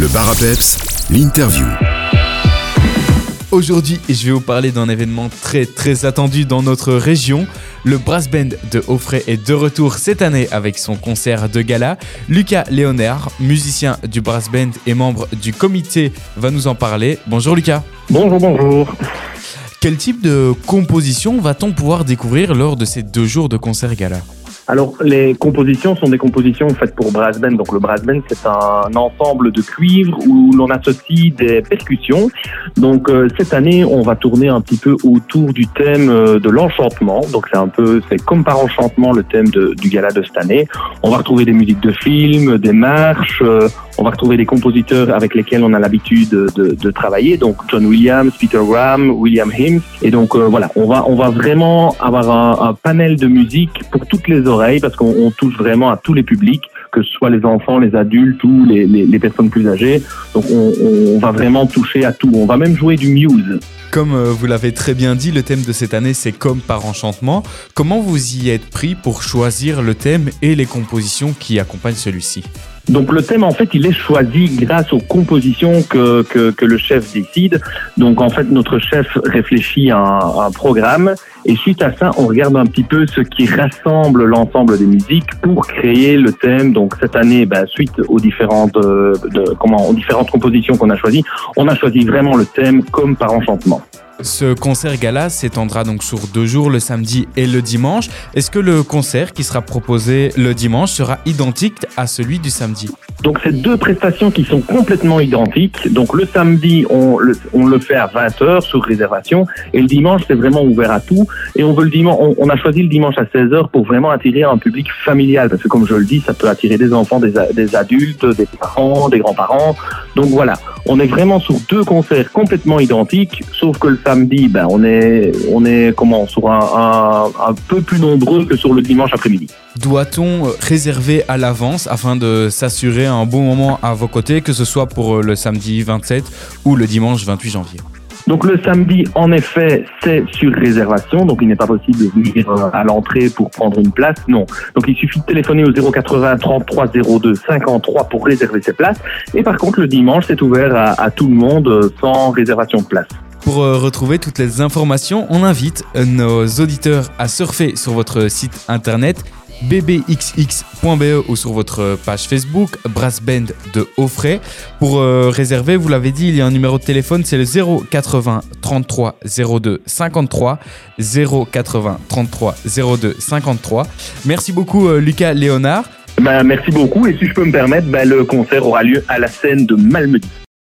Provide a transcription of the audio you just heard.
Le bar à peps, l'interview. Aujourd'hui, je vais vous parler d'un événement très très attendu dans notre région. Le brass band de Offray est de retour cette année avec son concert de gala. Lucas Léonard, musicien du brass band et membre du comité, va nous en parler. Bonjour Lucas. Bonjour, bonjour. Quel type de composition va-t-on pouvoir découvrir lors de ces deux jours de concert gala? Alors, les compositions sont des compositions faites pour brass band. Donc, le brass band, c'est un ensemble de cuivre où l'on associe des percussions. Donc, euh, cette année, on va tourner un petit peu autour du thème euh, de l'enchantement. Donc, c'est un peu, c'est comme par enchantement le thème du gala de cette année. On va retrouver des musiques de films, des marches. euh, on va retrouver des compositeurs avec lesquels on a l'habitude de, travailler. Donc, John Williams, Peter Graham, William Hims. Et donc, euh, voilà, on va, on va vraiment avoir un, panel de musique pour toutes les oreilles parce qu'on on touche vraiment à tous les publics, que ce soit les enfants, les adultes ou les, les, les personnes plus âgées. Donc, on, on va vraiment toucher à tout. On va même jouer du Muse. Comme euh, vous l'avez très bien dit, le thème de cette année c'est comme par enchantement. Comment vous y êtes pris pour choisir le thème et les compositions qui accompagnent celui-ci? Donc le thème, en fait, il est choisi grâce aux compositions que, que, le chef décide. Donc en fait, notre chef réfléchit à un, programme et suite à ça, on regarde un petit peu ce qui rassemble l'ensemble des musiques pour créer le thème. Donc cette année, ben, suite aux différentes, euh, comment, aux différentes compositions qu'on a choisies, on a choisi vraiment le thème comme par enchantement. Ce concert gala s'étendra donc sur deux jours, le samedi et le dimanche. Est-ce que le concert qui sera proposé le dimanche sera identique à celui du samedi? Donc c'est deux prestations qui sont complètement identiques. Donc le samedi, on le, fait à 20h sur réservation et le dimanche, c'est vraiment ouvert à tout. Et on veut le on, a choisi le dimanche à 16h pour vraiment attirer un public familial parce que comme je le dis, ça peut attirer des enfants, des adultes, des parents, des grands-parents. Donc voilà, on est vraiment sur deux concerts complètement identiques, sauf que le samedi, ben on est on est comment sur un, peu plus nombreux que sur le dimanche après-midi. Doit-on euh, réserver à l'avance afin de s'assurer un bon moment à vos côtés, que ce soit pour euh, le samedi 27 ou le dimanche 28 janvier? Donc le samedi, en effet, c'est sur réservation, donc il n'est pas possible de venir euh, à l'entrée pour prendre une place, non. Donc il suffit de téléphoner au 080 33 02 53 pour réserver ses places. Et par contre, le dimanche, c'est ouvert à, à tout le monde euh, sans réservation de place. Pour euh, retrouver toutes les informations, on invite euh, nos auditeurs à surfer sur votre site internet bbxx.be ou sur votre page Facebook Brass Band de Offray. Pour euh, réserver, vous l'avez dit, il y a un numéro de téléphone, c'est le 080 33 02 53 080 33 02 53. Merci beaucoup euh, Lucas Léonard. Ben, merci beaucoup. Et si je peux me permettre, ben, le concert aura lieu à la scène de Malmedy.